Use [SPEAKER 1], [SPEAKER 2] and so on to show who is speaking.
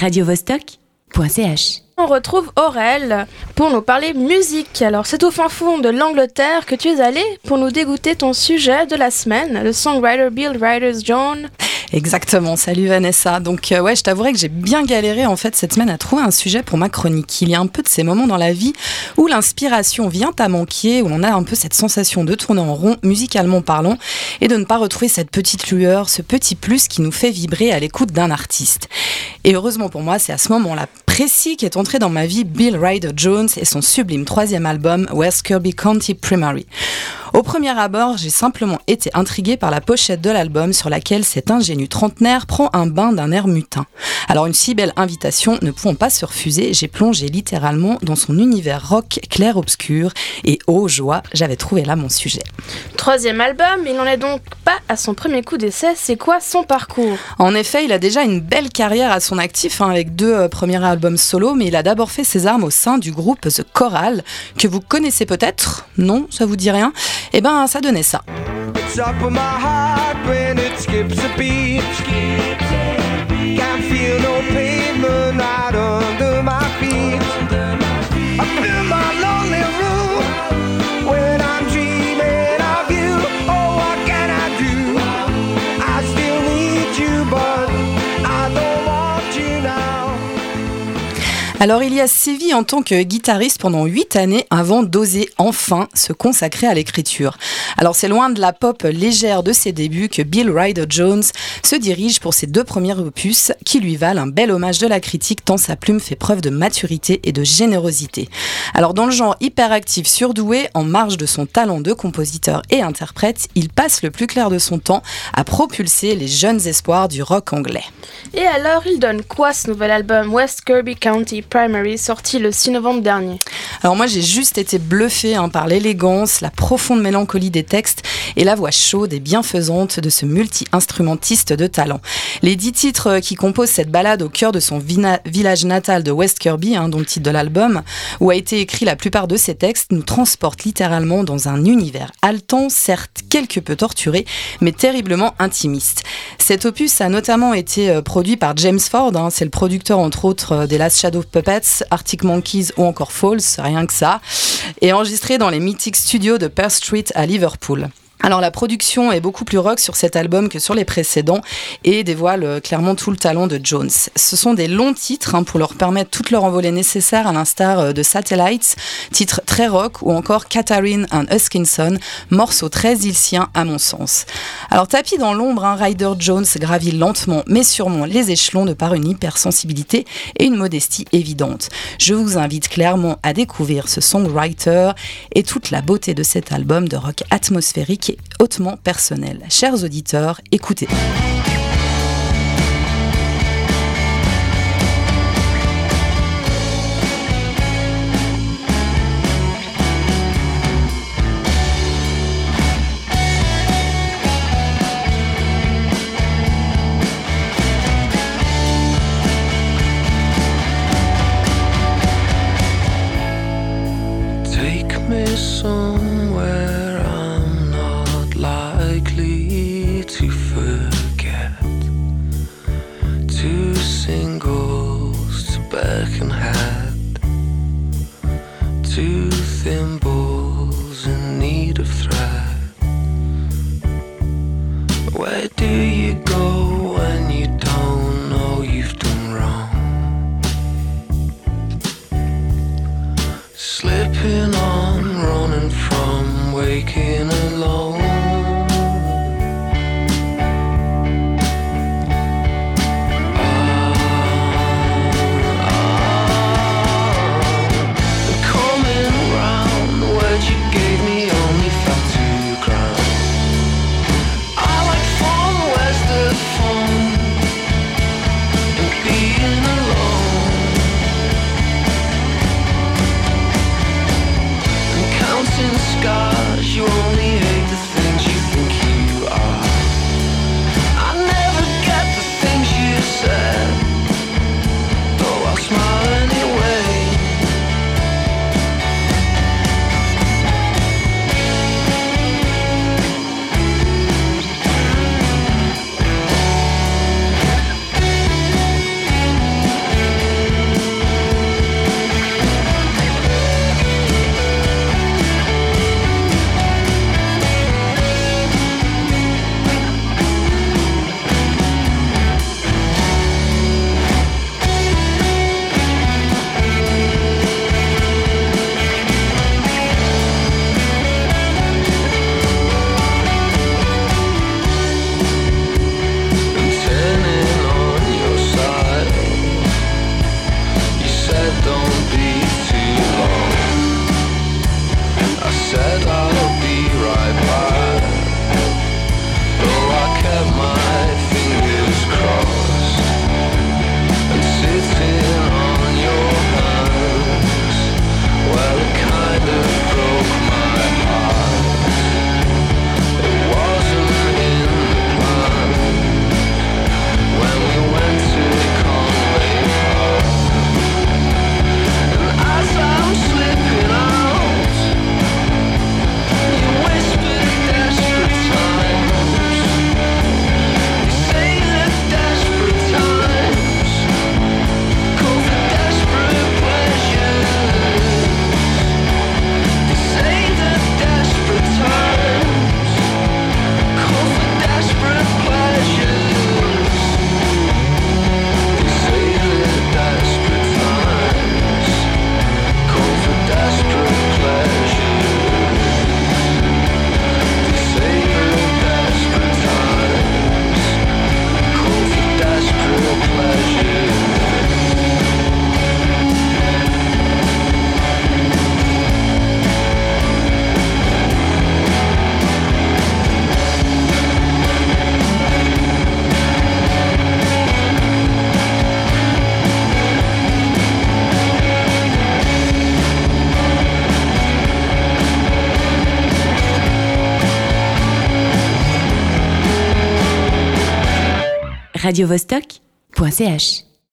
[SPEAKER 1] radiovostok.ch.
[SPEAKER 2] On retrouve Aurel pour nous parler musique. Alors, c'est au fin fond de l'Angleterre que tu es allé pour nous dégoûter ton sujet de la semaine, le songwriter Bill Riders John.
[SPEAKER 3] Exactement, salut Vanessa. Donc euh, ouais, je t'avouerai que j'ai bien galéré en fait cette semaine à trouver un sujet pour ma chronique. Il y a un peu de ces moments dans la vie où l'inspiration vient à manquer, où on a un peu cette sensation de tourner en rond musicalement parlant et de ne pas retrouver cette petite lueur, ce petit plus qui nous fait vibrer à l'écoute d'un artiste. Et heureusement pour moi, c'est à ce moment-là précis qu'est entré dans ma vie Bill Ryder Jones et son sublime troisième album West Kirby County Primary. Au premier abord, j'ai simplement été intriguée par la pochette de l'album sur laquelle cet ingénu trentenaire prend un bain d'un air mutin. Alors une si belle invitation ne pouvant pas se refuser, j'ai plongé littéralement dans son univers rock clair-obscur et oh joie, j'avais trouvé là mon sujet.
[SPEAKER 2] Troisième album, il n'en est donc pas à son premier coup d'essai, c'est quoi son parcours?
[SPEAKER 3] En effet, il a déjà une belle carrière à son actif hein, avec deux euh, premiers albums solo, mais il a d'abord fait ses armes au sein du groupe The Choral, que vous connaissez peut-être, non, ça vous dit rien? Eh ben, ça donnait ça. Alors il y a sévi en tant que guitariste pendant 8 années avant d'oser enfin se consacrer à l'écriture. Alors c'est loin de la pop légère de ses débuts que Bill Ryder Jones se dirige pour ses deux premiers opus qui lui valent un bel hommage de la critique tant sa plume fait preuve de maturité et de générosité. Alors dans le genre hyperactif surdoué, en marge de son talent de compositeur et interprète, il passe le plus clair de son temps à propulser les jeunes espoirs du rock anglais.
[SPEAKER 2] Et alors il donne quoi ce nouvel album? West Kirby County Primary, sorti le 6 novembre dernier.
[SPEAKER 3] Alors moi j'ai juste été bluffée hein, par l'élégance, la profonde mélancolie des textes et la voix chaude et bienfaisante de ce multi-instrumentiste de talent. Les dix titres qui composent cette balade au cœur de son village natal de West Kirby, hein, dont le titre de l'album, où a été écrit la plupart de ces textes, nous transportent littéralement dans un univers haletant, certes quelque peu torturé, mais terriblement intimiste. Cet opus a notamment été euh, produit par James Ford, hein, c'est le producteur entre autres euh, des Last Shadow Puppets, Arctic Monkeys ou encore Falls, rien que ça, et enregistré dans les mythiques studios de Perth Street à Liverpool. Alors la production est beaucoup plus rock sur cet album que sur les précédents et dévoile euh, clairement tout le talent de Jones. Ce sont des longs titres hein, pour leur permettre toute leur envolée nécessaire à l'instar euh, de Satellites, titre très rock ou encore Catherine and Huskinson, morceau très ilcien à mon sens. Alors tapis dans l'ombre, un Ryder Jones gravit lentement mais sûrement les échelons de par une hypersensibilité et une modestie évidente. Je vous invite clairement à découvrir ce songwriter et toute la beauté de cet album de rock atmosphérique hautement personnel. Chers auditeurs, écoutez. smile.
[SPEAKER 1] radiovostok.ch